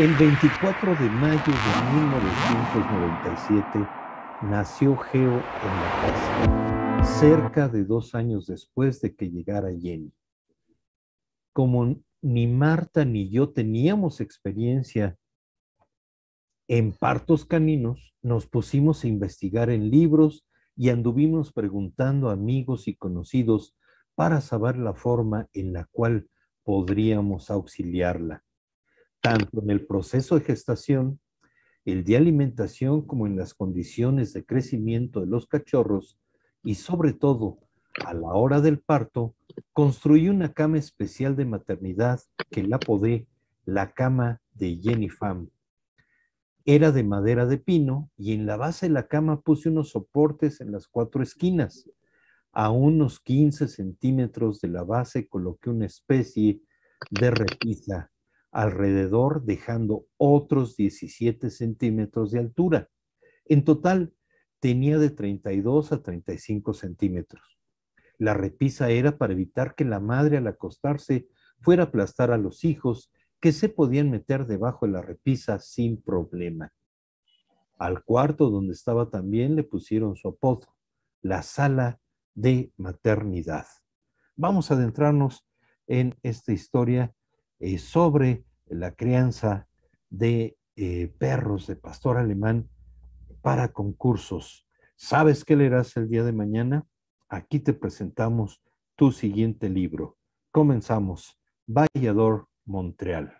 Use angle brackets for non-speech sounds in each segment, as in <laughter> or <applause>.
El 24 de mayo de 1997 nació Geo en la casa, cerca de dos años después de que llegara Jenny. Como ni Marta ni yo teníamos experiencia en partos caninos, nos pusimos a investigar en libros y anduvimos preguntando a amigos y conocidos para saber la forma en la cual podríamos auxiliarla tanto en el proceso de gestación, el de alimentación, como en las condiciones de crecimiento de los cachorros y sobre todo a la hora del parto, construí una cama especial de maternidad que la apodé la cama de Jenny Fam. Era de madera de pino y en la base de la cama puse unos soportes en las cuatro esquinas. A unos 15 centímetros de la base coloqué una especie de repisa alrededor, dejando otros 17 centímetros de altura. En total, tenía de 32 a 35 centímetros. La repisa era para evitar que la madre al acostarse fuera a aplastar a los hijos que se podían meter debajo de la repisa sin problema. Al cuarto donde estaba también le pusieron su apodo, la sala de maternidad. Vamos a adentrarnos en esta historia eh, sobre la crianza de eh, perros de pastor alemán para concursos. ¿Sabes qué leerás el día de mañana? Aquí te presentamos tu siguiente libro. Comenzamos. Vallador, Montreal.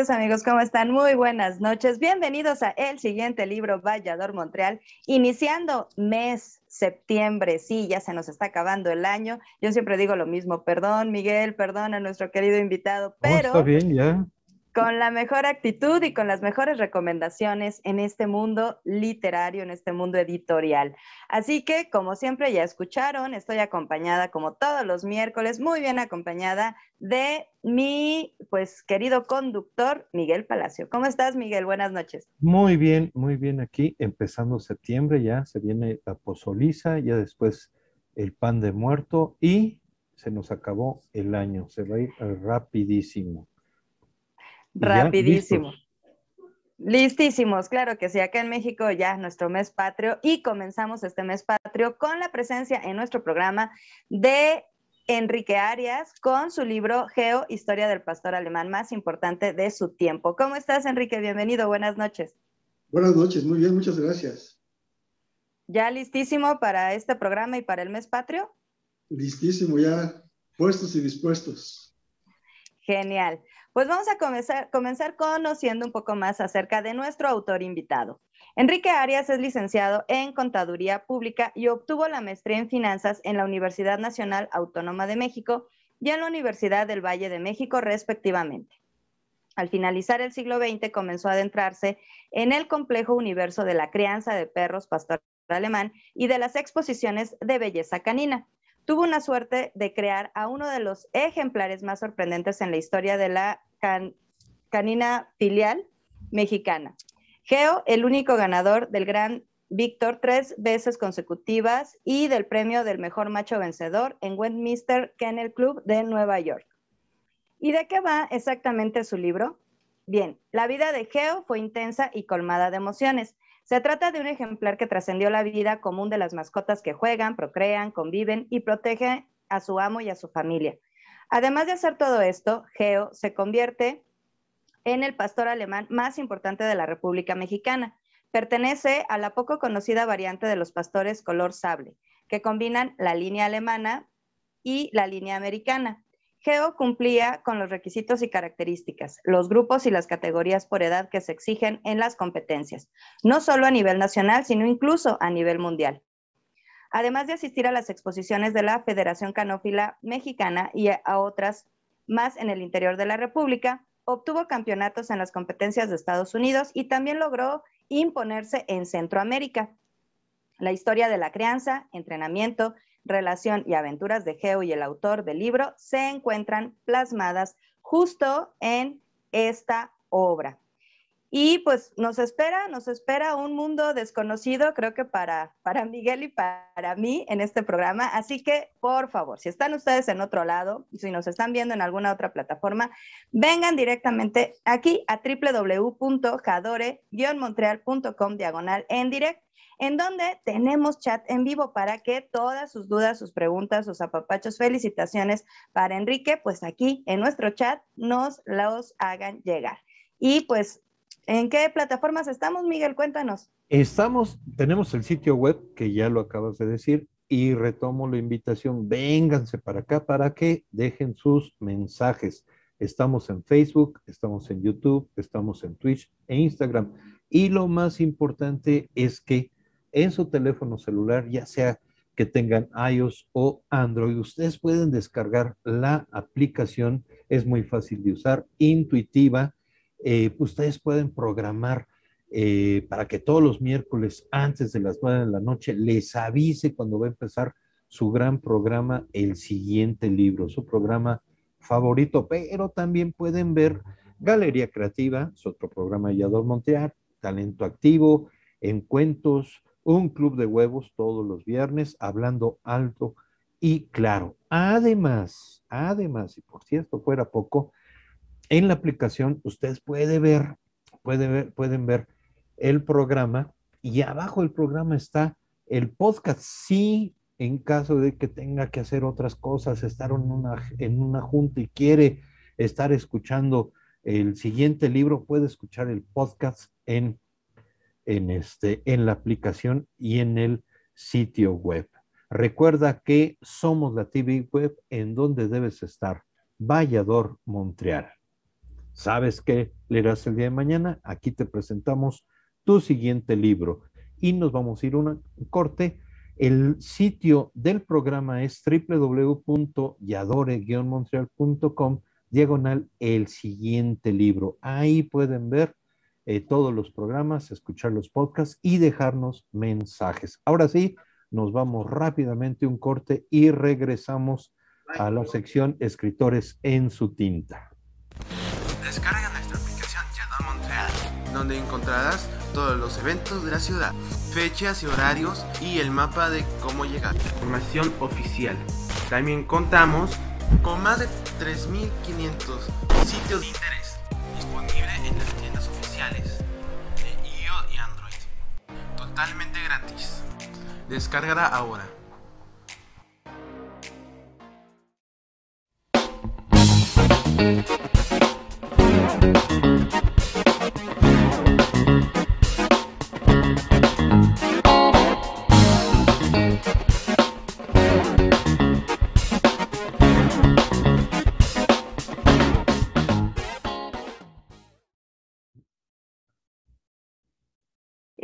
Queridos amigos? ¿Cómo están? Muy buenas noches. Bienvenidos a el siguiente libro, Vallador Montreal, iniciando mes septiembre. Sí, ya se nos está acabando el año. Yo siempre digo lo mismo. Perdón, Miguel, perdón a nuestro querido invitado, pero... está bien, ya con la mejor actitud y con las mejores recomendaciones en este mundo literario, en este mundo editorial. Así que, como siempre ya escucharon, estoy acompañada como todos los miércoles, muy bien acompañada de mi, pues, querido conductor, Miguel Palacio. ¿Cómo estás, Miguel? Buenas noches. Muy bien, muy bien aquí, empezando septiembre ya, se viene la pozoliza, ya después el pan de muerto y se nos acabó el año, se va a ir rapidísimo. Rapidísimo. Listísimos, claro que sí. Acá en México ya nuestro mes patrio y comenzamos este mes patrio con la presencia en nuestro programa de Enrique Arias con su libro Geo, Historia del Pastor Alemán más importante de su tiempo. ¿Cómo estás, Enrique? Bienvenido, buenas noches. Buenas noches, muy bien, muchas gracias. ¿Ya listísimo para este programa y para el mes patrio? Listísimo, ya puestos y dispuestos. Genial. Pues vamos a comenzar, conociendo un poco más acerca de nuestro autor invitado. Enrique Arias es licenciado en Contaduría Pública y obtuvo la maestría en Finanzas en la Universidad Nacional Autónoma de México y en la Universidad del Valle de México, respectivamente. Al finalizar el siglo XX comenzó a adentrarse en el complejo universo de la crianza de perros pastor alemán y de las exposiciones de belleza canina. Tuvo una suerte de crear a uno de los ejemplares más sorprendentes en la historia de la canina filial mexicana. Geo, el único ganador del Gran Víctor tres veces consecutivas y del premio del mejor macho vencedor en Westminster Kennel Club de Nueva York. ¿Y de qué va exactamente su libro? Bien, la vida de Geo fue intensa y colmada de emociones. Se trata de un ejemplar que trascendió la vida común de las mascotas que juegan, procrean, conviven y protegen a su amo y a su familia. Además de hacer todo esto, Geo se convierte en el pastor alemán más importante de la República Mexicana. Pertenece a la poco conocida variante de los pastores color sable, que combinan la línea alemana y la línea americana. Geo cumplía con los requisitos y características, los grupos y las categorías por edad que se exigen en las competencias, no solo a nivel nacional, sino incluso a nivel mundial. Además de asistir a las exposiciones de la Federación Canófila Mexicana y a otras más en el interior de la República, obtuvo campeonatos en las competencias de Estados Unidos y también logró imponerse en Centroamérica. La historia de la crianza, entrenamiento relación y aventuras de Geo y el autor del libro se encuentran plasmadas justo en esta obra. Y pues nos espera, nos espera un mundo desconocido, creo que para, para Miguel y para mí en este programa. Así que, por favor, si están ustedes en otro lado, si nos están viendo en alguna otra plataforma, vengan directamente aquí a www.jadore-montreal.com diagonal en directo en donde tenemos chat en vivo para que todas sus dudas, sus preguntas, sus apapachos, felicitaciones para Enrique, pues aquí en nuestro chat nos los hagan llegar. Y pues, ¿en qué plataformas estamos, Miguel? Cuéntanos. Estamos, tenemos el sitio web que ya lo acabas de decir y retomo la invitación, vénganse para acá para que dejen sus mensajes. Estamos en Facebook, estamos en YouTube, estamos en Twitch e Instagram. Y lo más importante es que en su teléfono celular, ya sea que tengan iOS o Android. Ustedes pueden descargar la aplicación, es muy fácil de usar, intuitiva. Eh, ustedes pueden programar eh, para que todos los miércoles antes de las nueve de la noche les avise cuando va a empezar su gran programa, el siguiente libro, su programa favorito, pero también pueden ver Galería Creativa, su otro programa de Yador Montreal, Talento Activo, Encuentros, un club de huevos todos los viernes, hablando alto y claro. Además, además, y por cierto, fuera poco, en la aplicación ustedes pueden ver, ver, pueden ver el programa y abajo del programa está el podcast. Sí, en caso de que tenga que hacer otras cosas, estar en una, en una junta y quiere estar escuchando el siguiente libro, puede escuchar el podcast en en, este, en la aplicación y en el sitio web. Recuerda que somos la TV web en donde debes estar. Vallador, Montreal. ¿Sabes qué leerás el día de mañana? Aquí te presentamos tu siguiente libro y nos vamos a ir a un corte. El sitio del programa es www.yadore-montreal.com diagonal el siguiente libro. Ahí pueden ver eh, todos los programas, escuchar los podcasts y dejarnos mensajes. Ahora sí, nos vamos rápidamente un corte y regresamos a la sección Escritores en su tinta. Donde encontrarás todos los eventos de la ciudad, fechas y horarios y el mapa de cómo llegar. Información oficial. También contamos con más de 3.500 sitios de interés disponibles en las tiendas de iOS y Android. Totalmente gratis. Descárgala ahora.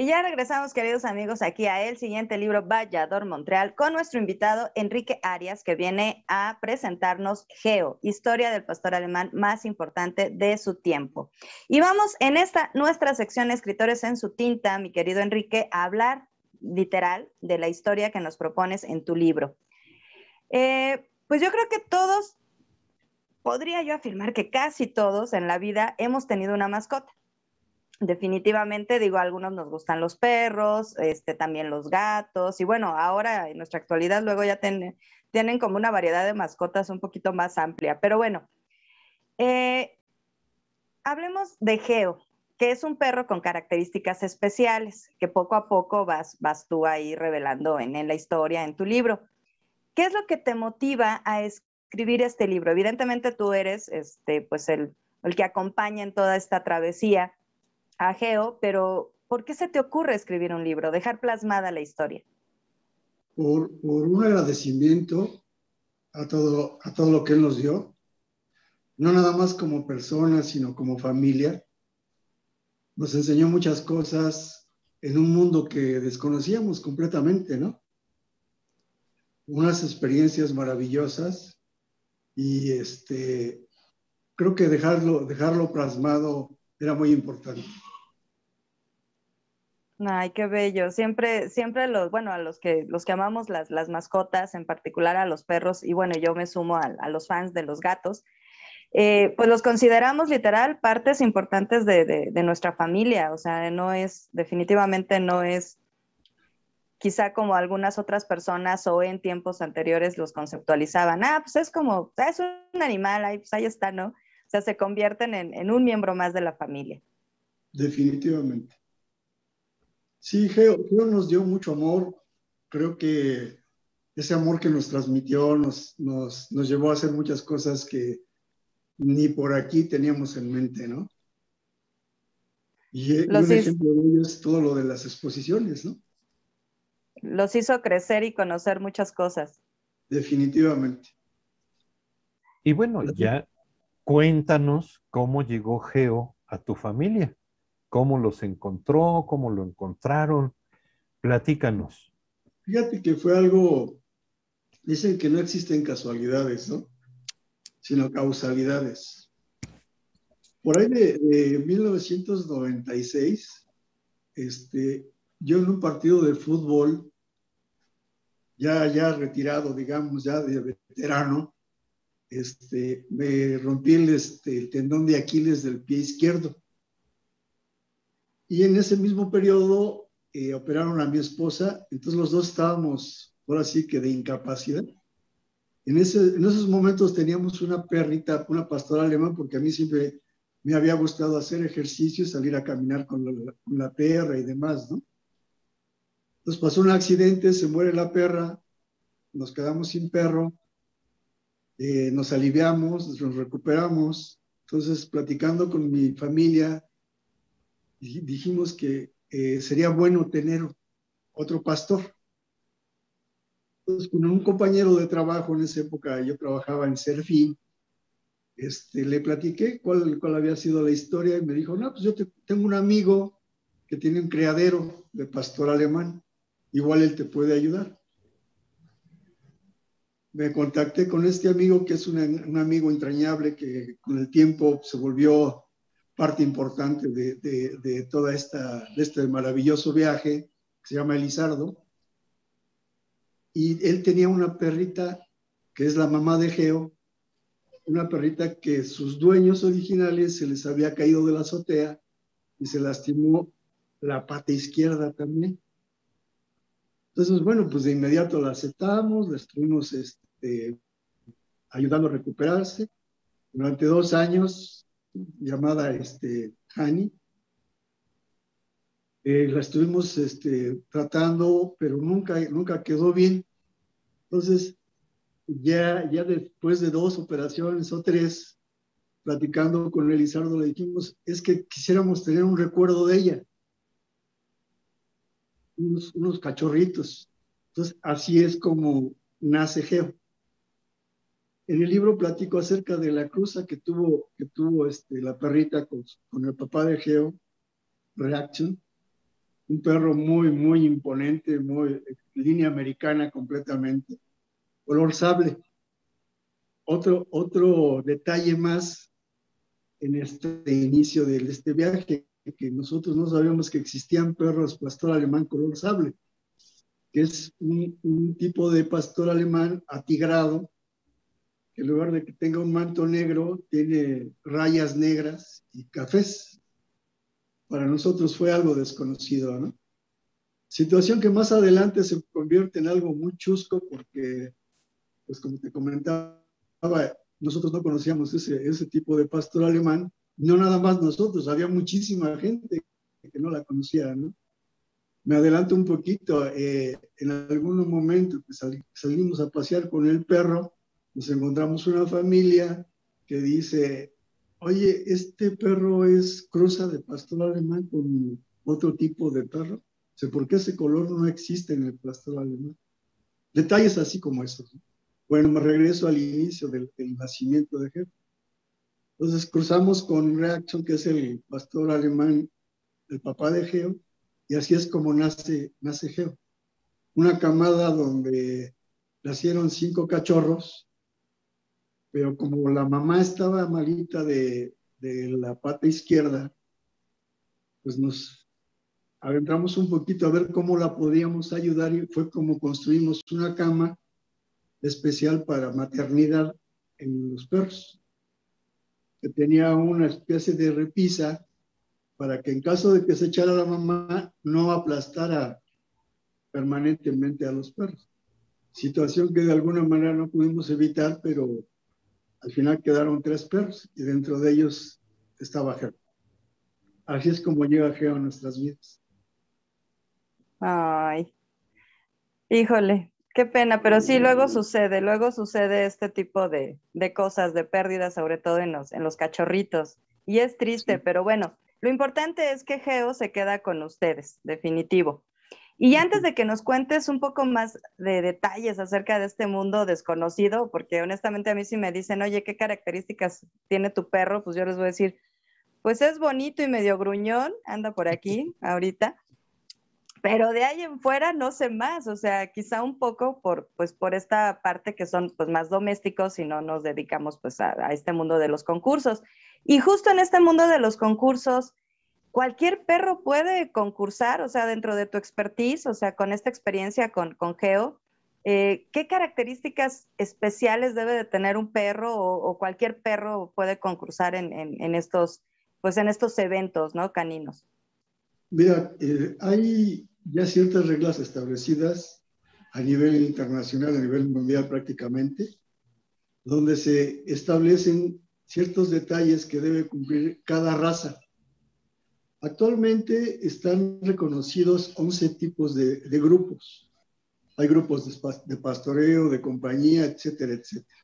Ya regresamos, queridos amigos, aquí a el siguiente libro, Vallador Montreal, con nuestro invitado Enrique Arias, que viene a presentarnos Geo, historia del pastor alemán más importante de su tiempo. Y vamos en esta nuestra sección Escritores en su tinta, mi querido Enrique, a hablar literal de la historia que nos propones en tu libro. Eh, pues yo creo que todos, podría yo afirmar que casi todos en la vida hemos tenido una mascota. Definitivamente, digo, a algunos nos gustan los perros, este, también los gatos, y bueno, ahora en nuestra actualidad luego ya tienen como una variedad de mascotas un poquito más amplia. Pero bueno, eh, hablemos de Geo, que es un perro con características especiales, que poco a poco vas, tú ahí revelando en, la historia, en tu libro. ¿Qué es lo que te motiva a escribir este libro? Evidentemente tú eres este, pues el que acompaña en toda esta travesía a Geo, pero ¿por qué se te ocurre escribir un libro, dejar plasmada la historia? Por, por un agradecimiento a todo, a todo lo que él nos dio, no nada más como persona, sino como familia. Nos enseñó muchas cosas en un mundo que desconocíamos completamente, ¿no? unas experiencias maravillosas y este, creo que dejarlo, dejarlo plasmado era muy importante. Ay, qué bello. Siempre, siempre los, bueno, a los que, los que amamos las, las mascotas, en particular a los perros, y bueno, yo me sumo a, a los fans de los gatos, eh, pues los consideramos literal partes importantes de, de, de, nuestra familia. O sea, no es, definitivamente no es quizá como algunas otras personas o en tiempos anteriores los conceptualizaban, ah, pues es como, es un animal, ahí, pues ahí está, ¿no? O sea, se convierten en, en un miembro más de la familia. Definitivamente. Sí, Geo, Geo, nos dio mucho amor. Creo que ese amor que nos transmitió nos, nos, nos llevó a hacer muchas cosas que ni por aquí teníamos en mente, ¿no? Y, y un ejemplo de ello es todo lo de las exposiciones, ¿no? los hizo crecer y conocer muchas cosas. Definitivamente. Y bueno, ya cuéntanos cómo llegó Geo a tu familia, cómo los encontró, cómo lo encontraron. Platícanos. Fíjate que fue algo, dicen que no existen casualidades, ¿no? Sino causalidades. Por ahí de, de 1996, este, yo en un partido de fútbol, ya, ya retirado, digamos, ya de veterano, este, me rompí el, este, el tendón de Aquiles del pie izquierdo. Y en ese mismo periodo eh, operaron a mi esposa, entonces los dos estábamos, ahora sí que de incapacidad. En, ese, en esos momentos teníamos una perrita, una pastora alemán, porque a mí siempre me había gustado hacer ejercicio, salir a caminar con la, con la perra y demás, ¿no? Entonces pasó un accidente, se muere la perra, nos quedamos sin perro, eh, nos aliviamos, nos recuperamos. Entonces, platicando con mi familia, dijimos que eh, sería bueno tener otro pastor. Entonces, con un compañero de trabajo en esa época, yo trabajaba en Serfín, este, le platiqué cuál, cuál había sido la historia y me dijo, no, pues yo te, tengo un amigo que tiene un criadero de pastor alemán igual él te puede ayudar. Me contacté con este amigo que es un, un amigo entrañable que con el tiempo se volvió parte importante de, de, de de este maravilloso viaje, que se llama Elizardo. Y él tenía una perrita que es la mamá de Geo, una perrita que sus dueños originales se les había caído de la azotea y se lastimó la pata izquierda también. Entonces, bueno, pues de inmediato la aceptamos, la estuvimos este, ayudando a recuperarse durante dos años, llamada este, Hani. Eh, la estuvimos este, tratando, pero nunca, nunca quedó bien. Entonces, ya, ya después de dos operaciones o tres, platicando con Elizardo, le dijimos, es que quisiéramos tener un recuerdo de ella unos, unos cachorritos. Entonces, así es como nace Geo. En el libro platico acerca de la cruza que tuvo, que tuvo este, la perrita con, con el papá de Geo, Reaction, un perro muy, muy imponente, muy línea americana completamente, color sable. Otro, otro detalle más en este inicio de este viaje que nosotros no sabíamos que existían perros pastor alemán color sable. que es un, tipo de pastor alemán atigrado, que en lugar de que tenga un manto negro, tiene rayas negras y cafés. Para nosotros fue algo desconocido, ¿no? Situación que más adelante se convierte en algo muy chusco porque, pues como te comentaba, nosotros no conocíamos ese, ese tipo de pastor alemán, no nada más nosotros, había muchísima gente que no la conocía, ¿no? Me adelanto un poquito, eh, en algún momento que salimos a pasear con el perro, nos encontramos una familia que dice, oye, este perro es cruza de pastor alemán con otro tipo de perro. O ¿por qué ese color no existe en el pastor alemán? Detalles así como esos. Bueno, me regreso al inicio del, nacimiento de Geo. Entonces cruzamos con Reaction, que es el pastor alemán, el papá de Geo, y así es como nace, nace Geo. Una camada donde nacieron cinco cachorros, pero como la mamá estaba malita de, de la pata izquierda, pues nos adentramos un poquito a ver cómo la podíamos ayudar y fue como construimos una cama especial para maternidad en los perros, que tenía una especie de repisa para que en caso de que se echara la mamá, no aplastara permanentemente a los perros. Situación que de alguna manera no pudimos evitar, pero al final quedaron tres perros y dentro de ellos estaba Geo. Así es como llega Geo a nuestras vidas. Ay, híjole, Qué pena, pero sí, luego sucede, luego sucede este tipo de, cosas, de pérdidas, sobre todo en los, en los cachorritos. Y es triste, pero bueno, lo importante es que Geo se queda con ustedes, definitivo. Y antes de que nos cuentes un poco más de detalles acerca de este mundo desconocido, porque honestamente a mí si me dicen, oye, ¿qué características tiene tu perro? Pues yo les voy a decir, pues es bonito y medio gruñón, anda por aquí <laughs> ahorita pero de ahí en fuera no sé más, o sea, quizá un poco por, pues, por esta parte que son pues, más domésticos y no nos dedicamos pues, a, este mundo de los concursos. Y justo en este mundo de los concursos, cualquier perro puede concursar, o sea, dentro de tu expertise, o sea, con esta experiencia con, con Geo, eh, ¿qué características especiales debe de tener un perro o, cualquier perro puede concursar en, en, estos, pues, en estos eventos, ¿no? Caninos. Mira, eh, hay ya ciertas reglas establecidas a nivel internacional, a nivel mundial prácticamente, donde se establecen ciertos detalles que debe cumplir cada raza. Actualmente están reconocidos 11 tipos de, grupos. Hay grupos de, pastoreo, de compañía, etcétera, etcétera.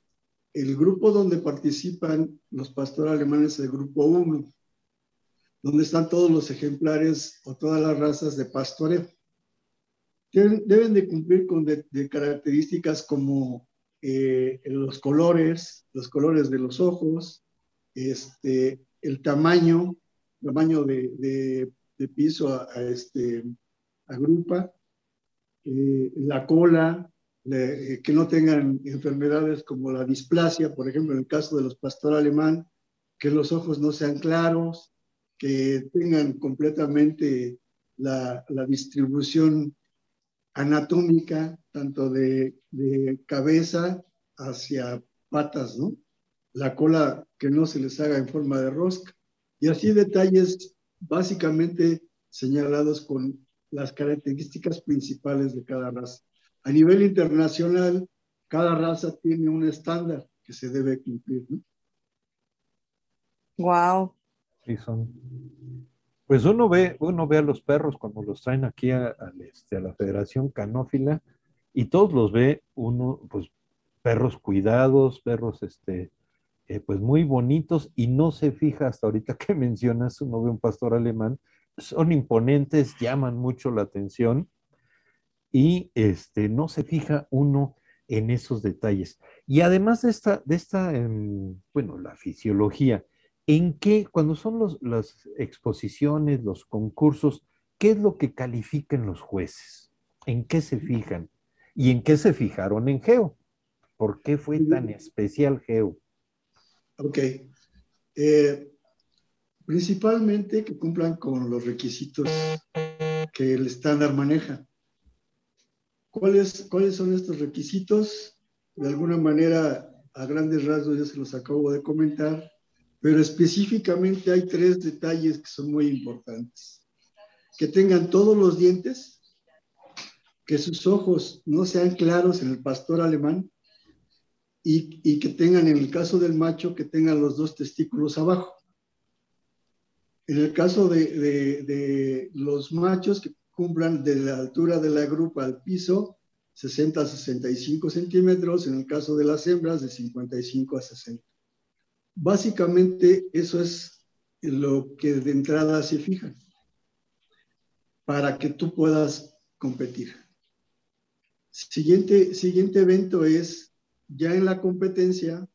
El grupo donde participan los pastores alemanes es el grupo 1 donde están todos los ejemplares o todas las razas de pastoreo. Deben, de cumplir con características como eh, los colores, los colores de los ojos, este, el tamaño, tamaño de, piso a, este, agrupa, eh, la cola, eh, que no tengan enfermedades como la displasia, por ejemplo, en el caso de los pastor alemán, que los ojos no sean claros, que tengan completamente la, distribución anatómica, tanto de, cabeza hacia patas, ¿no? La cola que no se les haga en forma de rosca. Y así detalles básicamente señalados con las características principales de cada raza. A nivel internacional, cada raza tiene un estándar que se debe cumplir, ¿no? Wow. Sí, son. Pues uno ve, uno ve a los perros cuando los traen aquí a, este, a la Federación Canófila y todos los ve uno, pues perros cuidados, perros este, eh, pues muy bonitos y no se fija hasta ahorita que <laughs> mencionas, uno ve un pastor alemán, son imponentes, llaman mucho la atención y este, no se fija uno en esos detalles. Y además de esta, de esta em, bueno, la fisiología, ¿En qué, cuando son las exposiciones, los concursos, qué es lo que califican los jueces? ¿En qué se fijan? ¿Y en qué se fijaron en Geo? ¿Por qué fue tan especial Geo? Ok. Eh, principalmente que cumplan con los requisitos que el estándar maneja. ¿cuáles, ¿cuáles son estos requisitos? De alguna manera, a grandes rasgos ya se los acabo de comentar, pero específicamente hay tres detalles que son muy importantes. Que tengan todos los dientes, que sus ojos no sean claros en el pastor alemán y, y que tengan, en el caso del macho, que tengan los dos testículos abajo. En el caso de, de, de los machos, que cumplan de la altura de la grupa al piso 60 a 65 centímetros, en el caso de las hembras de 55 a 60. Básicamente eso es lo que de entrada se fijan para que tú puedas competir. Siguiente, siguiente evento es ya en la competencia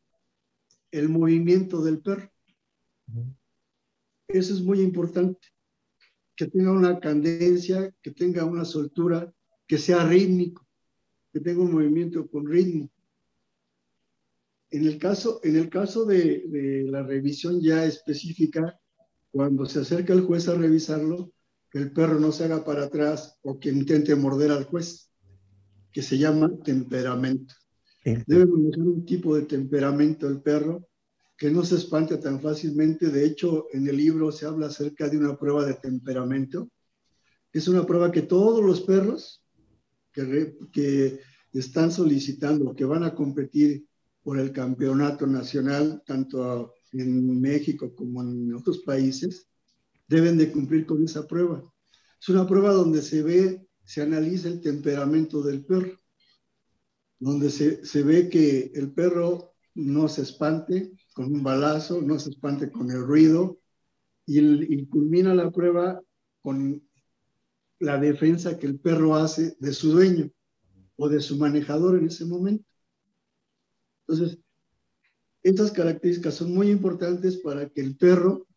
el movimiento del perro. Eso es muy importante, que tenga una cadencia, que tenga una soltura, que sea rítmico, que tenga un movimiento con ritmo. En el caso, en el caso de, de la revisión ya específica, cuando se acerca el juez a revisarlo, que el perro no se haga para atrás o que intente morder al juez, que se llama temperamento. Debe manejar un tipo de temperamento el perro que no se espante tan fácilmente. De hecho, en el libro se habla acerca de una prueba de temperamento. Es una prueba que todos los perros que, que están solicitando, que van a competir por el campeonato nacional, tanto en México como en otros países, deben de cumplir con esa prueba. Es una prueba donde se ve, se analiza el temperamento del perro, donde se, se ve que el perro no se espante con un balazo, no se espante con el ruido, y, culmina la prueba con la defensa que el perro hace de su dueño o de su manejador en ese momento. Entonces, estas características son muy importantes para que el perro,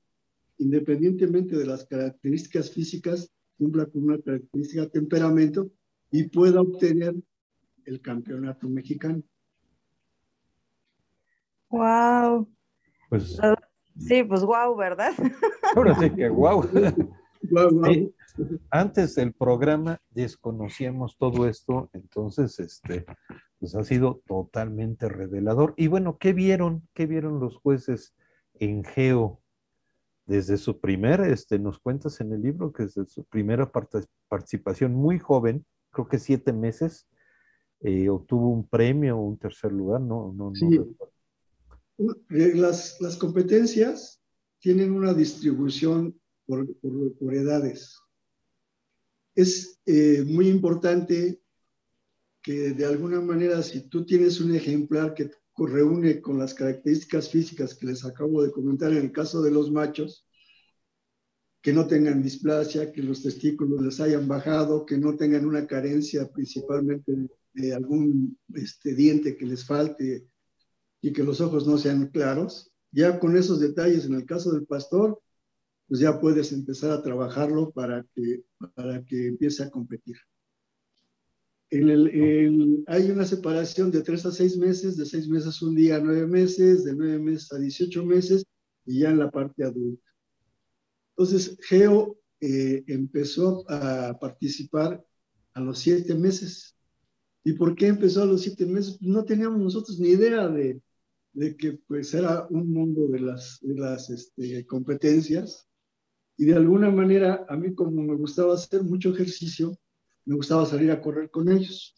independientemente de las características físicas, cumpla con una característica temperamento y pueda obtener el campeonato mexicano. Wow. Pues, Sí, pues wow, ¿verdad? <laughs> ahora sí que. Sí, antes del programa desconocíamos todo esto, entonces este, pues ha sido totalmente revelador. Y bueno, ¿qué vieron? ¿Qué vieron los jueces en Geo? Desde su primer, este, nos cuentas en el libro que desde su primera part- participación muy joven, creo que siete meses, eh, obtuvo un premio, un tercer lugar, no, no, no Sí. Eh, Las, las competencias tienen una distribución por, por- por edades. Es eh, muy importante que de alguna manera, si tú tienes un ejemplar que reúne con las características físicas que les acabo de comentar en el caso de los machos, que no tengan displasia, que los testículos les hayan bajado, que no tengan una carencia principalmente de, de algún este, diente que les falte y que los ojos no sean claros. Ya con esos detalles, en el caso del pastor, pues ya puedes empezar a trabajarlo para que, para que empiece a competir. El- el- hay una separación de tres a seis meses, de seis meses un día a nueve meses, de nueve meses a 18 meses y ya en la parte adulta. Entonces, Geo eh, empezó a participar a los siete meses. ¿Y por qué empezó a los siete meses? Pues no teníamos nosotros ni idea de, de que pues era un mundo de las, de las este, competencias. Y de alguna manera, a mí como me gustaba hacer mucho ejercicio, me gustaba salir a correr con ellos,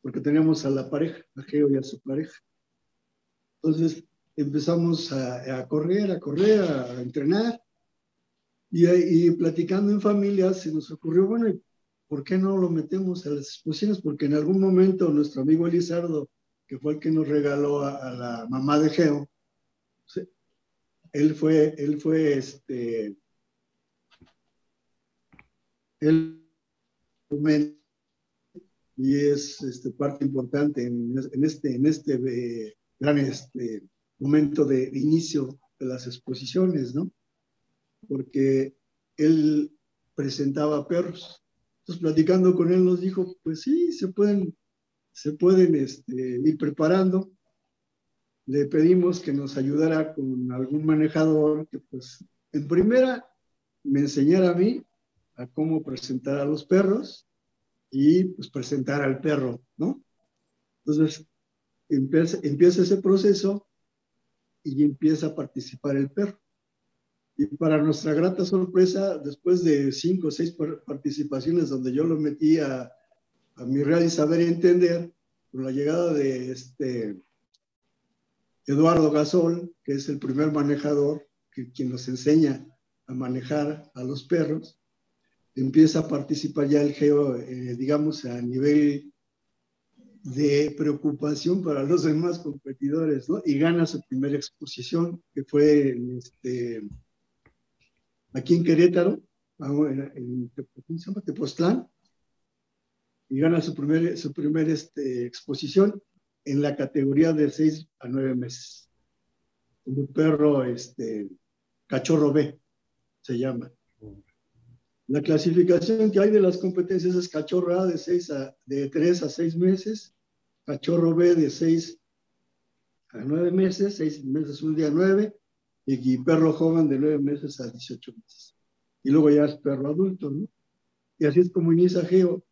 porque teníamos a la pareja, a Geo y a su pareja. Entonces empezamos a, a correr, a correr, a entrenar. Y, y platicando en familia se nos ocurrió, bueno, ¿y ¿por qué no lo metemos a las exposiciones? Porque en algún momento nuestro amigo Elizardo, que fue el que nos regaló a, la mamá de Geo, él fue, él fue este, él y es este, parte importante en, en este, en este eh, gran este, momento de, de inicio de las exposiciones, ¿no? Porque él presentaba perros. Entonces, platicando con él, nos dijo, pues sí, se pueden, se pueden este, ir preparando. Le pedimos que nos ayudara con algún manejador que, pues, en primera, me enseñara a mí a cómo presentar a los perros y pues presentar al perro, ¿no? Entonces, empieza ese proceso y empieza a participar el perro. Y para nuestra grata sorpresa, después de cinco o seis participaciones donde yo lo metí a, mi real y saber y entender, con la llegada de este Eduardo Gasol, que es el primer manejador, que, quien nos enseña a manejar a los perros, empieza a participar ya el geo, eh, digamos, a nivel de preocupación para los demás competidores, ¿no? Y gana su primera exposición, que fue en este, aquí en Querétaro, en. Tepoztlán, y gana su primera su primer, este, exposición en la categoría de 6 a 9 meses. Un perro, este, cachorro B, se llama. La clasificación que hay de las competencias es cachorro A de, 6 a, de 3 a 6 meses, cachorro B de 6 a 9 meses, 6 meses, un día 9, y perro joven de 9 meses a 18 meses. Y luego ya es perro adulto, ¿no? Y así es como inicia Geo,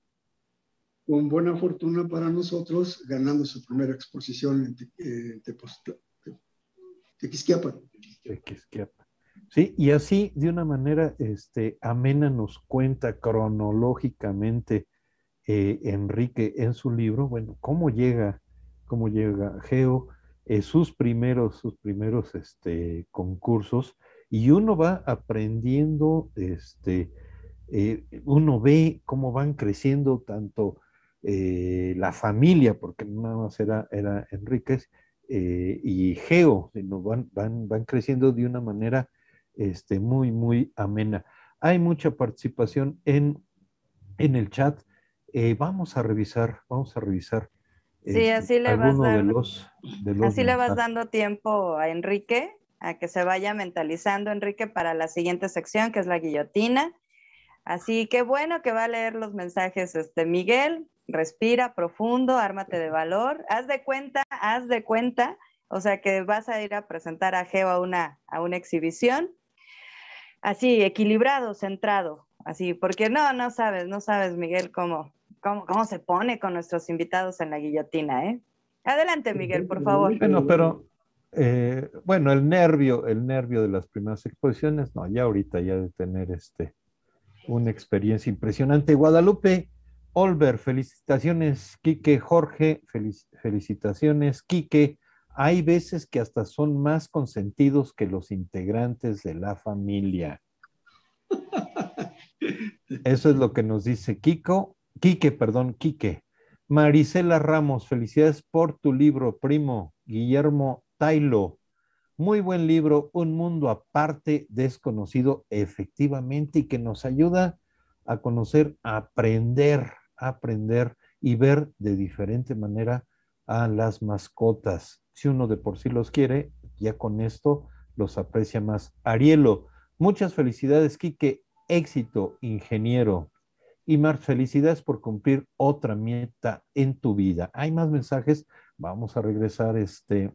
con buena fortuna para nosotros, ganando su primera exposición en Tequisquiapa. Tequisquiapa. Sí, y así de una manera este, amena nos cuenta cronológicamente eh, Enrique en su libro, bueno, cómo llega, cómo llega Geo, eh, sus primeros, sus primeros este, concursos, y uno va aprendiendo, este, eh, uno ve cómo van creciendo tanto la familia, porque nada más era, era Enríquez, y Geo, van, van, van creciendo de una manera este, muy, muy amena. Hay mucha participación en, en el chat. Eh, vamos a revisar, vamos a revisar. Sí, este, así le vas dando, así le vas dando tiempo a Enrique a que se vaya mentalizando, Enrique, para la siguiente sección, que es la guillotina. Así que bueno que va a leer los mensajes este Miguel. Respira profundo, ármate de valor. Haz de cuenta, haz de cuenta. O sea que vas a ir a presentar a Geo a una, a una exhibición así, equilibrado, centrado, así, porque no, no sabes, no sabes, Miguel, cómo, cómo, cómo se pone con nuestros invitados en la guillotina, ¿eh? Adelante, Miguel, por favor. Bueno, pero, eh, bueno, el nervio, el nervio de las primeras exposiciones, no, ya ahorita ya de tener este, una experiencia impresionante. Guadalupe, Olver, felicitaciones, Quique, Jorge, felicitaciones, Quique, hay veces que hasta son más consentidos que los integrantes de la familia. <laughs> Eso es lo que nos dice Kiko, Quique, perdón, Quique. Marisela Ramos, felicidades por tu libro, primo. Guillermo Tailo, muy buen libro, Un mundo aparte, desconocido, efectivamente, y que nos ayuda a conocer, a aprender, a aprender y ver de diferente manera a las mascotas si uno de por sí los quiere, ya con esto los aprecia más. Arielo, muchas felicidades, Quique, éxito, ingeniero. Y Mar, felicidades por cumplir otra meta en tu vida. Hay más mensajes, vamos a regresar este,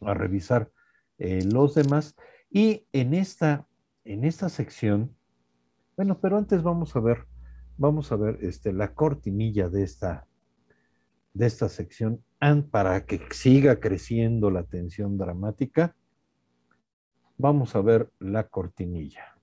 a revisar eh, los demás. Y en esta, en esta sección, bueno, pero antes vamos a ver, vamos a ver este, la cortinilla de esta, de esta sección para que siga creciendo la tensión dramática, vamos a ver la cortinilla.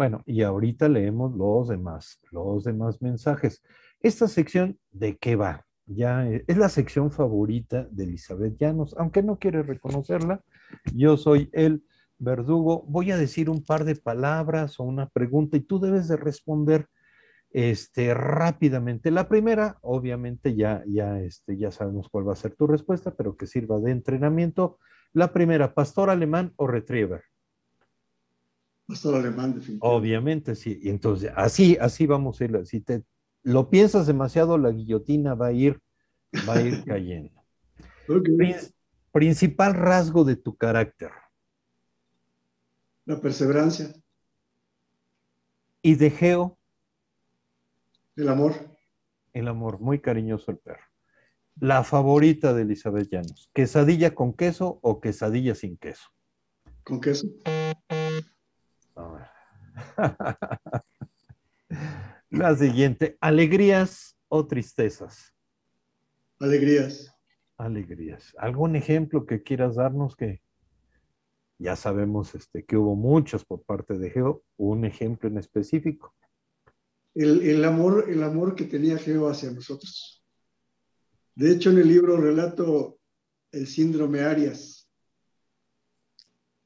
Bueno, y ahorita leemos los demás, los demás mensajes. Esta sección, ¿de qué va? Ya eh, es la sección favorita de Elizabeth Llanos, aunque no quiere reconocerla. Yo soy el verdugo. Voy a decir un par de palabras o una pregunta y tú debes de responder este, rápidamente. La primera, obviamente, ya, ya, este, ya sabemos cuál va a ser tu respuesta, pero que sirva de entrenamiento. La primera, pastor alemán o retriever. Pastor alemán, Obviamente, sí. Y entonces, así, así vamos a ir. Si te lo piensas demasiado, la guillotina va a ir, va a ir <laughs> cayendo. principal rasgo de tu carácter. La perseverancia. ¿Y de Geo? El amor. El amor, muy cariñoso el perro. La favorita de Elizabeth Llanos, ¿quesadilla con queso o quesadilla sin queso? Con queso. <laughs> La siguiente, ¿alegrías o tristezas? Alegrías. Alegrías. ¿Algún ejemplo que quieras darnos que ya sabemos este, que hubo muchos por parte de Geo, un ejemplo en específico? El, el, amor, el amor que tenía Geo hacia nosotros. De hecho, en el libro relato el síndrome Arias.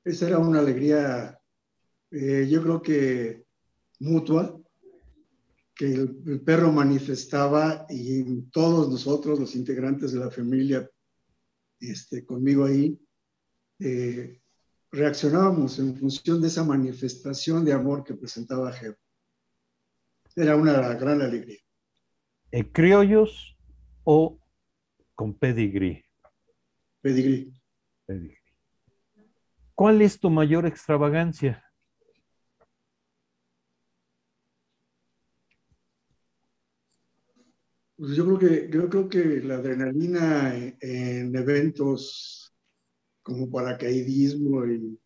Esa era una alegría, eh, yo creo que mutua, que el, el, perro manifestaba y todos nosotros, los integrantes de la familia, este, conmigo ahí, eh, reaccionábamos en función de esa manifestación de amor que presentaba Geo. Era una gran alegría. ¿En criollos o con pedigrí? Pedigrí. Pedigrí. ¿Cuál es tu mayor extravagancia? Pues yo creo que, yo creo que la adrenalina en, en eventos como paracaidismo y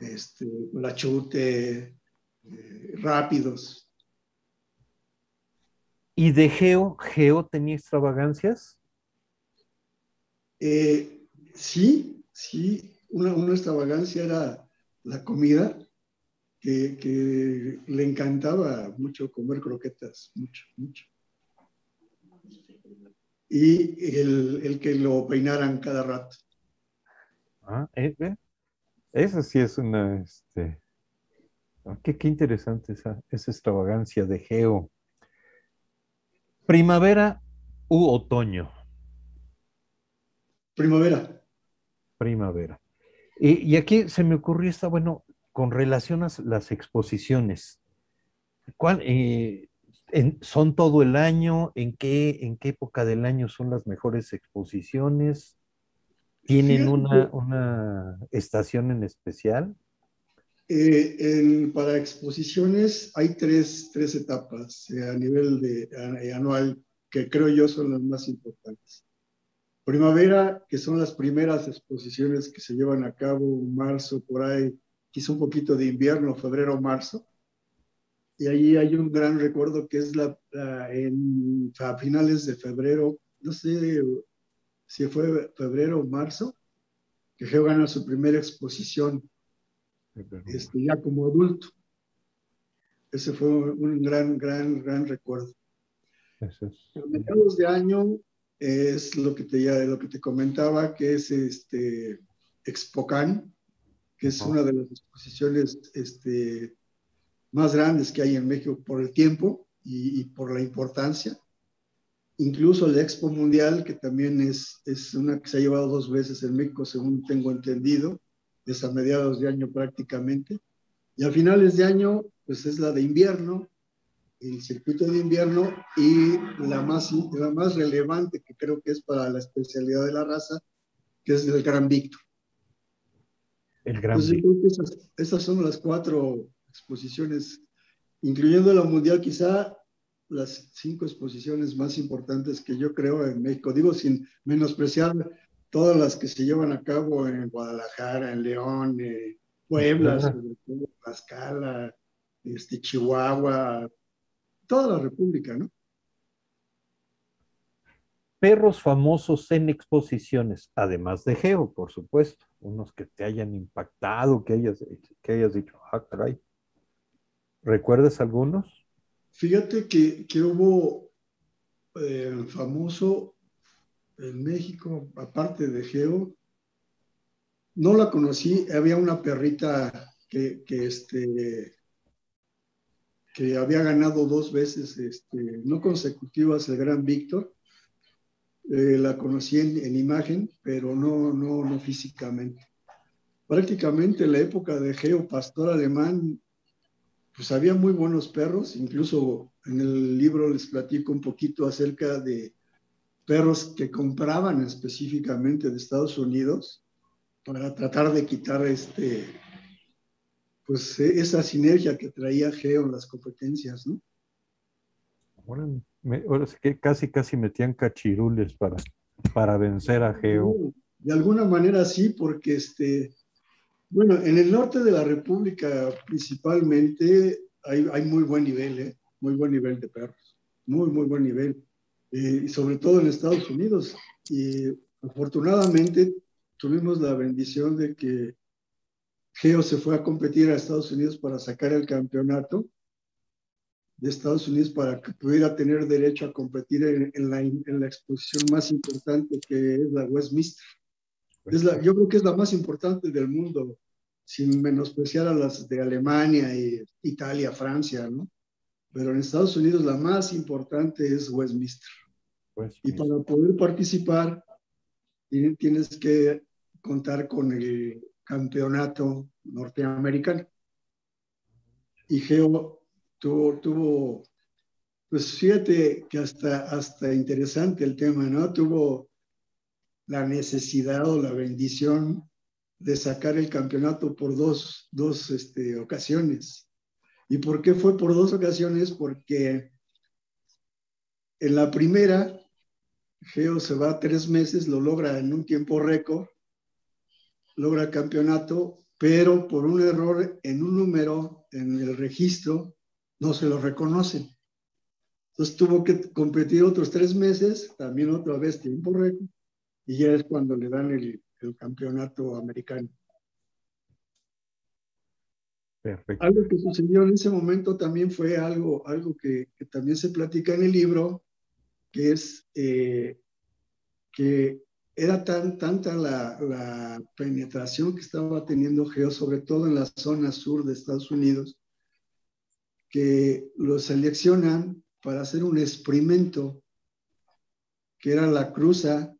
este, la chute, eh, rápidos. ¿Y de Geo? ¿Geo tenía extravagancias? Eh, sí, sí. Una, una, extravagancia era la comida, que, que, le encantaba mucho comer croquetas, mucho, mucho. Y el, el que lo peinaran cada rato. Ah, ¿eh? Esa sí es una, este, ah, qué, qué, interesante esa, esa extravagancia de Geo. Primavera u otoño. Primavera. Primavera. Y, y, aquí se me ocurrió esta, bueno, con relación a las exposiciones. ¿Cuál, eh, en, ¿Son todo el año? ¿En qué, ¿En qué época del año son las mejores exposiciones? ¿Tienen una, una, estación en especial? Eh, en, para exposiciones hay tres, tres etapas eh, a nivel de, a, anual que creo yo son las más importantes. Primavera, que son las primeras exposiciones que se llevan a cabo, marzo, por ahí, quizá un poquito de invierno, febrero, marzo. Y ahí hay un gran recuerdo que es la, la en, a finales de febrero, no sé, si fue febrero o marzo, que Geo gana su primera exposición, este, ya como adulto. Ese fue un gran, gran, gran recuerdo. Eso es. A mediados de año es lo que te, ya, lo que te comentaba, que es este Expocan, que es una de las exposiciones este, más grandes que hay en México por el tiempo y, y por la importancia incluso la Expo Mundial, que también es, es una que se ha llevado dos veces en México, según tengo entendido, es a mediados de año prácticamente. Y a finales de año, pues es la de invierno, el circuito de invierno, y la más, la más relevante que creo que es para la especialidad de la raza, que es el Gran Víctor. El Gran Entonces, que esas, esas son las cuatro exposiciones, incluyendo la mundial quizá, las cinco exposiciones más importantes que yo creo en México. Digo sin menospreciar todas las que se llevan a cabo en Guadalajara, en León, eh, Puebla, sobre todo, Tlaxcala, este, Chihuahua, toda la República, ¿no? Perros famosos en exposiciones, además de Geo, por supuesto, unos que te hayan impactado, que hayas, que hayas dicho, ah, caray. ¿Recuerdas algunos? Fíjate que, que hubo eh, famoso en México, aparte de Geo, no la conocí, había una perrita que, que, este, que había ganado dos veces, este, no consecutivas, el Gran Víctor. Eh, la conocí en, en, imagen, pero no, no, no físicamente. Prácticamente en la época de Geo, pastor alemán, pues había muy buenos perros, incluso en el libro les platico un poquito acerca de perros que compraban específicamente de Estados Unidos para tratar de quitar este pues e, esa sinergia que traía Geo en las competencias, ¿no? ahora sí que casi, casi metían cachirules para, para vencer a Geo. De alguna manera sí, porque este, bueno, en el norte de la República principalmente hay, hay muy buen nivel, ¿eh? muy buen nivel de perros, muy, muy buen nivel, eh, y sobre todo en Estados Unidos. Y afortunadamente tuvimos la bendición de que Geo se fue a competir a Estados Unidos para sacar el campeonato de Estados Unidos para que pudiera tener derecho a competir en, la, en la, exposición más importante que es la Westminster. Es la, yo creo que es la más importante del mundo, sin menospreciar a las de Alemania, y Italia, Francia, ¿no? Pero en Estados Unidos la más importante es Westminster. Westminster. Y para poder participar, tienes que contar con el campeonato norteamericano. Y Geo tuvo, tuvo, pues fíjate que hasta, hasta interesante el tema, ¿no? Tuvo la necesidad o la bendición de sacar el campeonato por dos, dos este, ocasiones. ¿Y por qué fue por dos ocasiones? Porque en la primera, Geo se va tres meses, lo logra en un tiempo récord, logra campeonato, pero por un error en un número en el registro no se lo reconocen. Entonces tuvo que competir otros tres meses, también otra vez tiempo récord, y ya es cuando le dan el, el campeonato americano. Perfecto. Algo que sucedió en ese momento también fue algo, algo que, que también se platica en el libro, que es eh, que era tan, tanta la, la, penetración que estaba teniendo Geo, sobre todo en la zona sur de Estados Unidos, que lo seleccionan para hacer un experimento, que era la cruza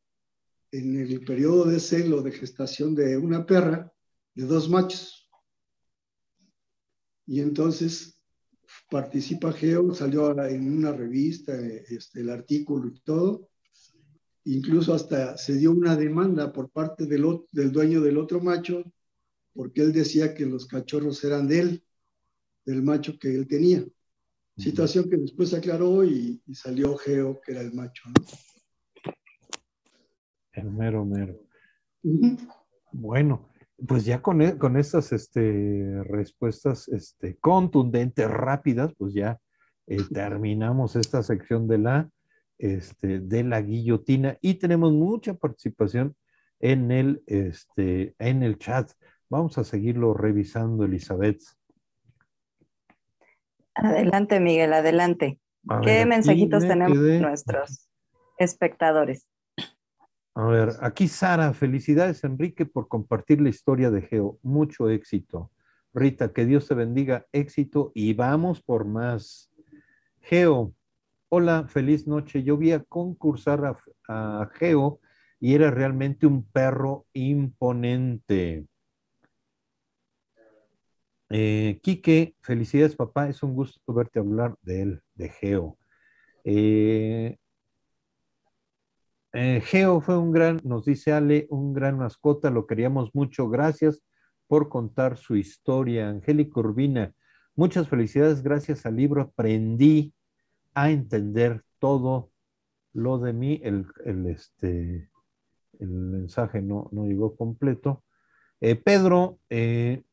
en el periodo de celo de gestación de una perra de dos machos. Y entonces participa Geo, salió en una revista este, el artículo y todo. Incluso hasta se dio una demanda por parte del, del dueño del otro macho, porque él decía que los cachorros eran de él, del macho que él tenía. Situación que después aclaró y, y salió Geo, que era el macho. ¿no? El mero mero. Bueno, pues ya con, e, con estas este, respuestas este, contundentes, rápidas, pues ya eh, terminamos esta sección de la, este, de la guillotina y tenemos mucha participación en el, este, en el chat. Vamos a seguirlo revisando, Elizabeth. Adelante, Miguel, adelante. ¿Qué mensajitos tenemos nuestros espectadores? A ver, aquí Sara, felicidades Enrique por compartir la historia de Geo. Mucho éxito. Rita, que Dios te bendiga, éxito y vamos por más. Geo, hola, feliz noche. Yo vi a concursar a, Geo y era realmente un perro imponente. Eh, Quique, felicidades papá, es un gusto verte hablar de él, de Geo. Eh, eh, Geo fue un gran, nos dice Ale, un gran mascota, lo queríamos mucho. Gracias por contar su historia. Angélica Urbina, muchas felicidades. Gracias al libro aprendí a entender todo lo de mí. El, este, el mensaje no, no llegó completo. Eh, Pedro, eh,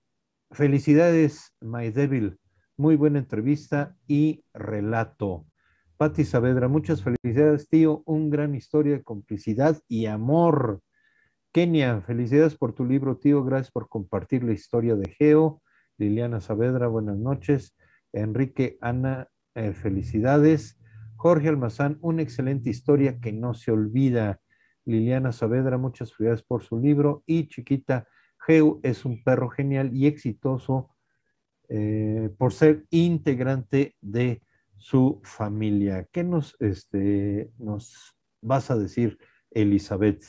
felicidades, My Devil. Muy buena entrevista y relato. Pati Saavedra, muchas felicidades, tío. Un gran historia de complicidad y amor. Kenia, felicidades por tu libro, tío. Gracias por compartir la historia de Geo. Liliana Saavedra, buenas noches. Enrique, Ana, eh, felicidades. Jorge Almazán, una excelente historia que no se olvida. Liliana Saavedra, muchas felicidades por su libro. Y chiquita, Geo es un perro genial y exitoso eh, por ser integrante de su familia. ¿Qué nos, este, nos vas a decir, Elizabeth?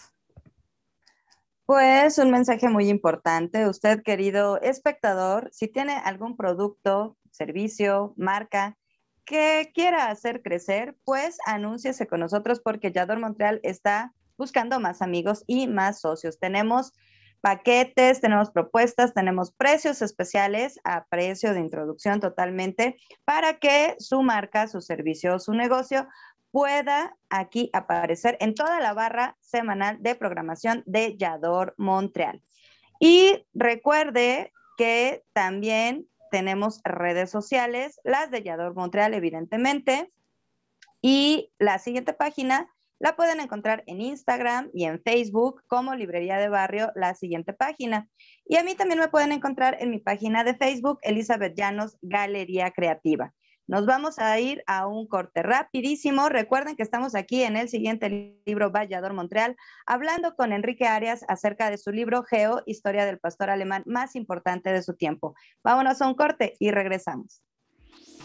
Pues un mensaje muy importante. Usted, querido espectador, si tiene algún producto, servicio, marca que quiera hacer crecer, pues anúnciese con nosotros porque Yador Montreal está buscando más amigos y más socios. Tenemos paquetes, tenemos propuestas, tenemos precios especiales a precio de introducción totalmente para que su marca, su servicio su negocio pueda aquí aparecer en toda la barra semanal de programación de Yador Montreal. Y recuerde que también tenemos redes sociales, las de Yador Montreal, evidentemente. Y la siguiente página la pueden encontrar en Instagram y en Facebook como Librería de Barrio, la siguiente página. Y a mí también me pueden encontrar en mi página de Facebook, Elizabeth Llanos Galería Creativa. Nos vamos a ir a un corte rapidísimo. Recuerden que estamos aquí en el siguiente libro Vallador Montreal, hablando con Enrique Arias acerca de su libro Geo, Historia del Pastor Alemán más importante de su tiempo. Vámonos a un corte y regresamos.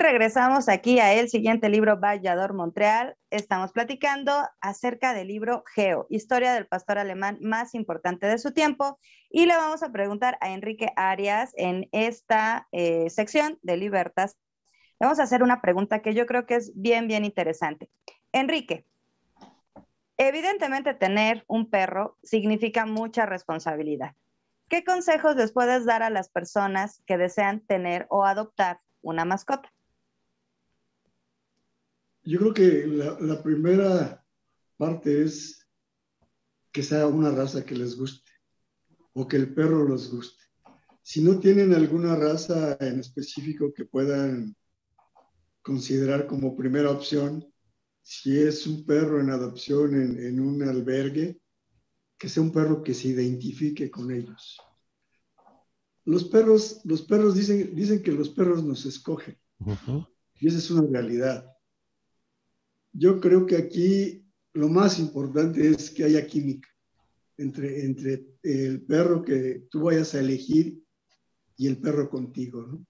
Regresamos aquí a el siguiente libro, Vallador Montreal. Estamos platicando acerca del libro Geo, historia del pastor alemán más importante de su tiempo. Y le vamos a preguntar a Enrique Arias en esta eh, sección de Libertas. Vamos a hacer una pregunta que yo creo que es bien, bien interesante. Enrique, evidentemente tener un perro significa mucha responsabilidad. ¿Qué consejos les puedes dar a las personas que desean tener o adoptar una mascota? Yo creo que la, primera parte es que sea una raza que les guste o que el perro les guste. Si no tienen alguna raza en específico que puedan considerar como primera opción, si es un perro en adopción en, un albergue, que sea un perro que se identifique con ellos. Los perros, los perros dicen, dicen que los perros nos escogen. Y esa es una realidad. Yo creo que aquí lo más importante es que haya química entre, entre el perro que tú vayas a elegir y el perro contigo, ¿no?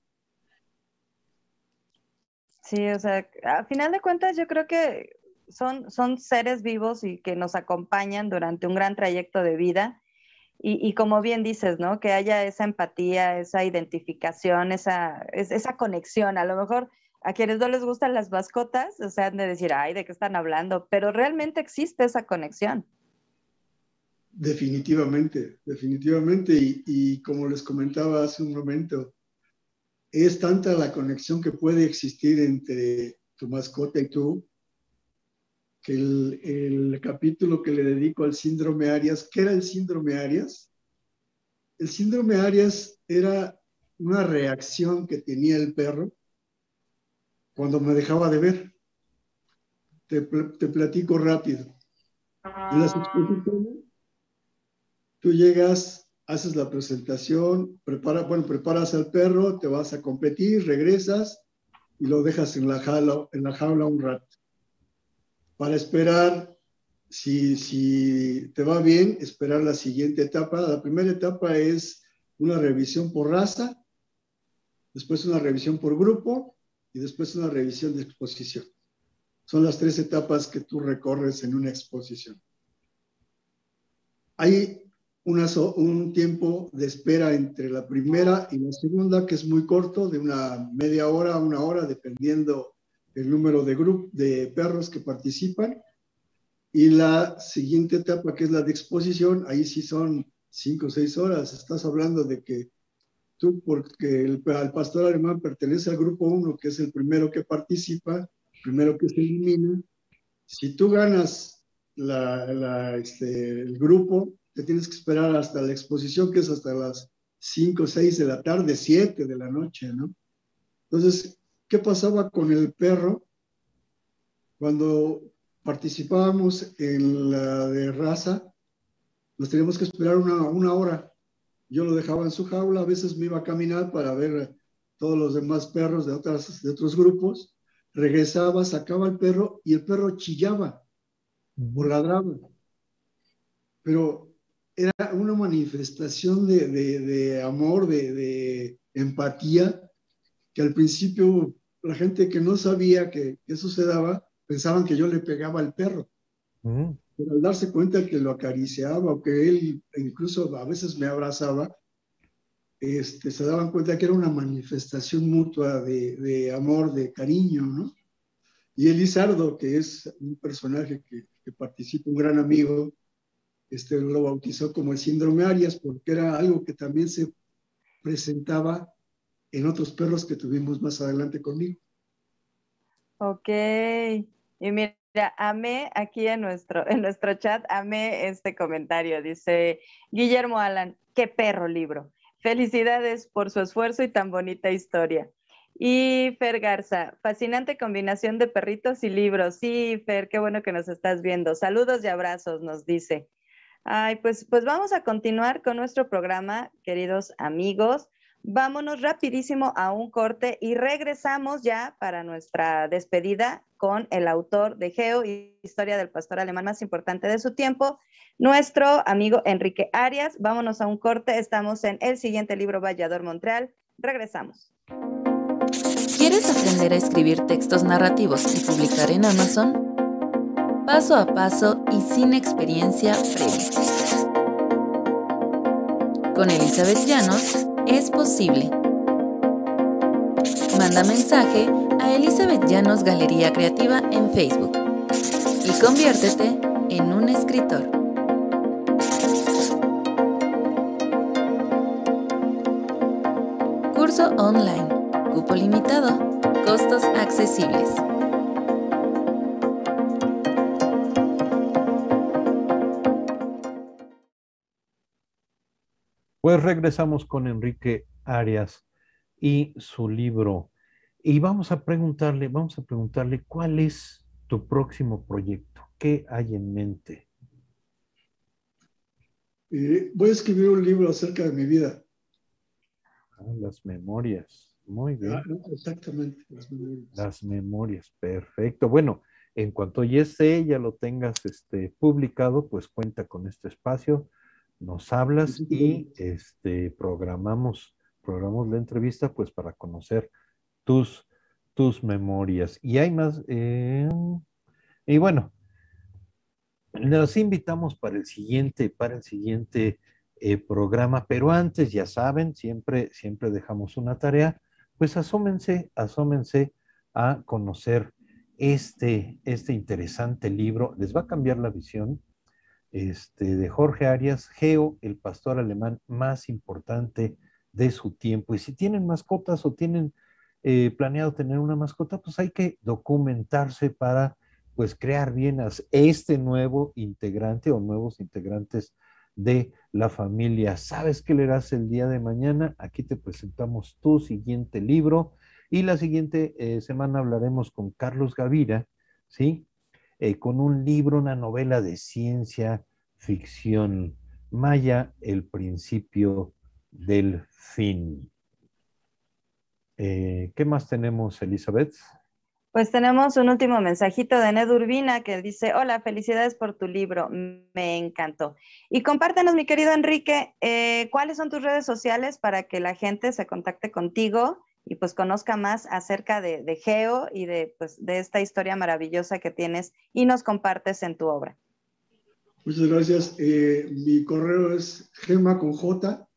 Sí, o sea, a final de cuentas yo creo que son, son seres vivos y que nos acompañan durante un gran trayecto de vida. Y, y, como bien dices, ¿no? Que haya esa empatía, esa identificación, esa, esa conexión. A lo mejor a quienes no les gustan las mascotas, o sea, han de decir, ay, ¿de qué están hablando? Pero realmente existe esa conexión. Definitivamente, definitivamente. Y, como les comentaba hace un momento, es tanta la conexión que puede existir entre tu mascota y tú, que el, el capítulo que le dedico al síndrome Arias, ¿qué era el síndrome Arias? El síndrome Arias era una reacción que tenía el perro cuando me dejaba de ver. Te, platico rápido. En las exposiciones, tú llegas, haces la presentación, prepara, bueno, preparas al perro, te vas a competir, regresas y lo dejas en la jaula, en la jaula un rato. Para esperar, si, si te va bien, esperar la siguiente etapa. La primera etapa es una revisión por raza, después una revisión por grupo y después una revisión de exposición. Son las tres etapas que tú recorres en una exposición. Hay un tiempo de espera entre la primera y la segunda que es muy corto, de una media hora a una hora, dependiendo el número de, grupo, de perros que participan. Y la siguiente etapa, que es la de exposición, ahí sí son cinco o seis horas. Estás hablando de que tú, porque el, pastor alemán pertenece al grupo 1, que es el primero que participa, primero que se elimina. Si tú ganas la, este, el grupo, te tienes que esperar hasta la exposición, que es hasta las 5, 6 de la tarde, 7 de la noche, ¿no? Entonces, ¿qué pasaba con el perro cuando participábamos en la de raza? Nos teníamos que esperar una, una hora yo lo dejaba en su jaula, a veces me iba a caminar para ver todos los demás perros de, otras, de otros grupos. regresaba, sacaba al perro y el perro chillaba o ladraba. Pero era una manifestación de, amor, de, empatía, que al principio la gente que no sabía que eso se daba, pensaban que yo le pegaba al perro. Pero al darse cuenta que lo acariciaba o que él incluso a veces me abrazaba, este, se daban cuenta que era una manifestación mutua de, amor, de cariño, ¿no? Y Elizardo, que es un personaje que, participa, un gran amigo, este, lo bautizó como el síndrome Arias, porque era algo que también se presentaba en otros perros que tuvimos más adelante conmigo. Ok. Y mira, amé aquí en nuestro, en nuestro chat, amé este comentario. Dice Guillermo Alan, qué perro libro. Felicidades por su esfuerzo y tan bonita historia. Y Fer Garza, fascinante combinación de perritos y libros. Sí, Fer, qué bueno que nos estás viendo. Saludos y abrazos, nos dice. Ay, pues, pues vamos a continuar con nuestro programa, queridos amigos. Vámonos rapidísimo a un corte y regresamos ya para nuestra despedida con el autor de Geo, Historia del Pastor Alemán más importante de su tiempo, nuestro amigo Enrique Arias. Vámonos a un corte, estamos en el siguiente libro Vallador Montreal. Regresamos. ¿Quieres aprender a escribir textos narrativos y publicar en Amazon? Paso a paso y sin experiencia previa. Con Elizabeth Llanos es posible. Manda mensaje a Elizabeth Llanos Galería Creativa en Facebook y conviértete en un escritor. Curso online, cupo limitado, costos accesibles. Pues regresamos con Enrique Arias y su libro. Y vamos a preguntarle, vamos a preguntarle cuál es tu próximo proyecto, qué hay en mente. Eh, voy a escribir un libro acerca de mi vida. Ah, las memorias, muy bien. Ah, exactamente, las memorias. Las memorias, perfecto. Bueno, en cuanto ya esté, ya lo tengas este, publicado, pues cuenta con este espacio nos hablas y este, programamos, programamos la entrevista pues para conocer tus, tus memorias. Y hay más, eh, y bueno, nos invitamos para el siguiente, para el siguiente eh, programa, pero antes, ya saben, siempre, siempre dejamos una tarea, pues asómense, asómense a conocer este, este interesante libro. Les va a cambiar la visión este, de Jorge Arias, Geo, el pastor alemán más importante de su tiempo. Y si tienen mascotas o tienen eh, planeado tener una mascota, pues hay que documentarse para pues crear bien a este nuevo integrante o nuevos integrantes de la familia. ¿Sabes qué leerás el día de mañana? Aquí te presentamos tu siguiente libro y la siguiente eh, semana hablaremos con Carlos Gavira, ¿sí? Eh, con un libro, una novela de ciencia ficción maya, El principio del fin. Eh, ¿Qué más tenemos, Elizabeth? Pues tenemos un último mensajito de Ned Urbina que dice, hola, felicidades por tu libro, me encantó. Y compártenos, mi querido Enrique, eh, cuáles son tus redes sociales para que la gente se contacte contigo y pues conozca más acerca de, Geo y de, pues, de esta historia maravillosa que tienes y nos compartes en tu obra. Muchas gracias. Eh, mi correo es gema con J,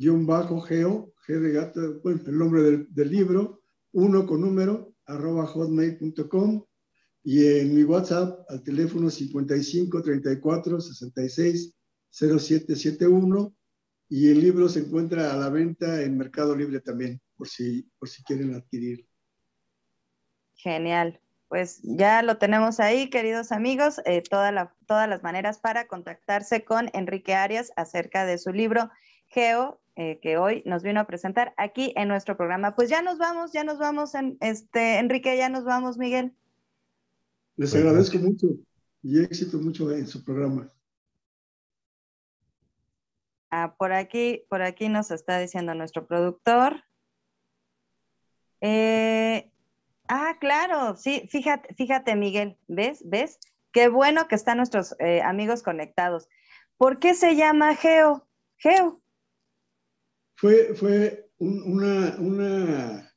guion bajo geo, g de gato, bueno, el nombre del, libro, uno con número, arroba hotmail.com y en mi WhatsApp al teléfono 55 34 66 0771 y el libro se encuentra a la venta en Mercado Libre también por si, por si quieren adquirir. Genial. Pues ya lo tenemos ahí, queridos amigos, eh, todas las maneras para contactarse con Enrique Arias acerca de su libro Geo, eh, que hoy nos vino a presentar aquí en nuestro programa. Pues ya nos vamos, ya nos vamos, en, este, Enrique, ya nos vamos, Miguel. Les agradezco mucho y éxito mucho en su programa. Ah, por aquí, por aquí nos está diciendo nuestro productor. Eh, Ah, claro, sí, fíjate, fíjate, Miguel, ¿ves? ¿Ves? Qué bueno que están nuestros eh, amigos conectados. ¿Por qué se llama Geo? Geo. Fue, fue una, una,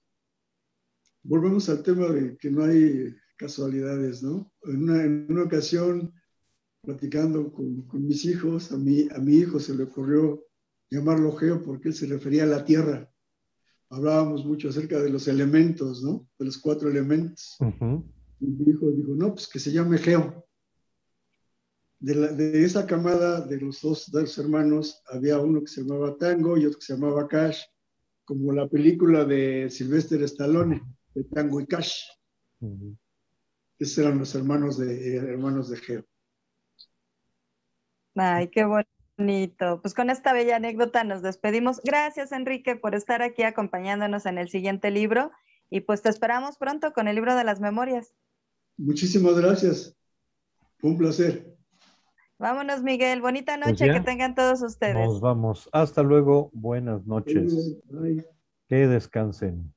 volvemos al tema de que no hay casualidades, ¿no? En una, en una ocasión, platicando con, con, mis hijos, a mi, a mi hijo se le ocurrió llamarlo Geo porque él se refería a la Tierra hablábamos mucho acerca de los elementos, ¿no? De los cuatro elementos. Y mi hijo dijo, no, pues que se llame Geo. De, esa camada de los dos, dos, hermanos, había uno que se llamaba Tango y otro que se llamaba Cash, como la película de Sylvester Stallone, de Tango y Cash. Esos eran los hermanos de, hermanos de Geo. Ay, qué. Bonito. Pues con esta bella anécdota nos despedimos. Gracias, Enrique, por estar aquí acompañándonos en el siguiente libro. Y pues te esperamos pronto con el libro de las memorias. Muchísimas gracias. Fue un placer. Vámonos, Miguel. Bonita pues noche que tengan todos ustedes. Nos vamos. Hasta luego. Buenas noches. Que descansen.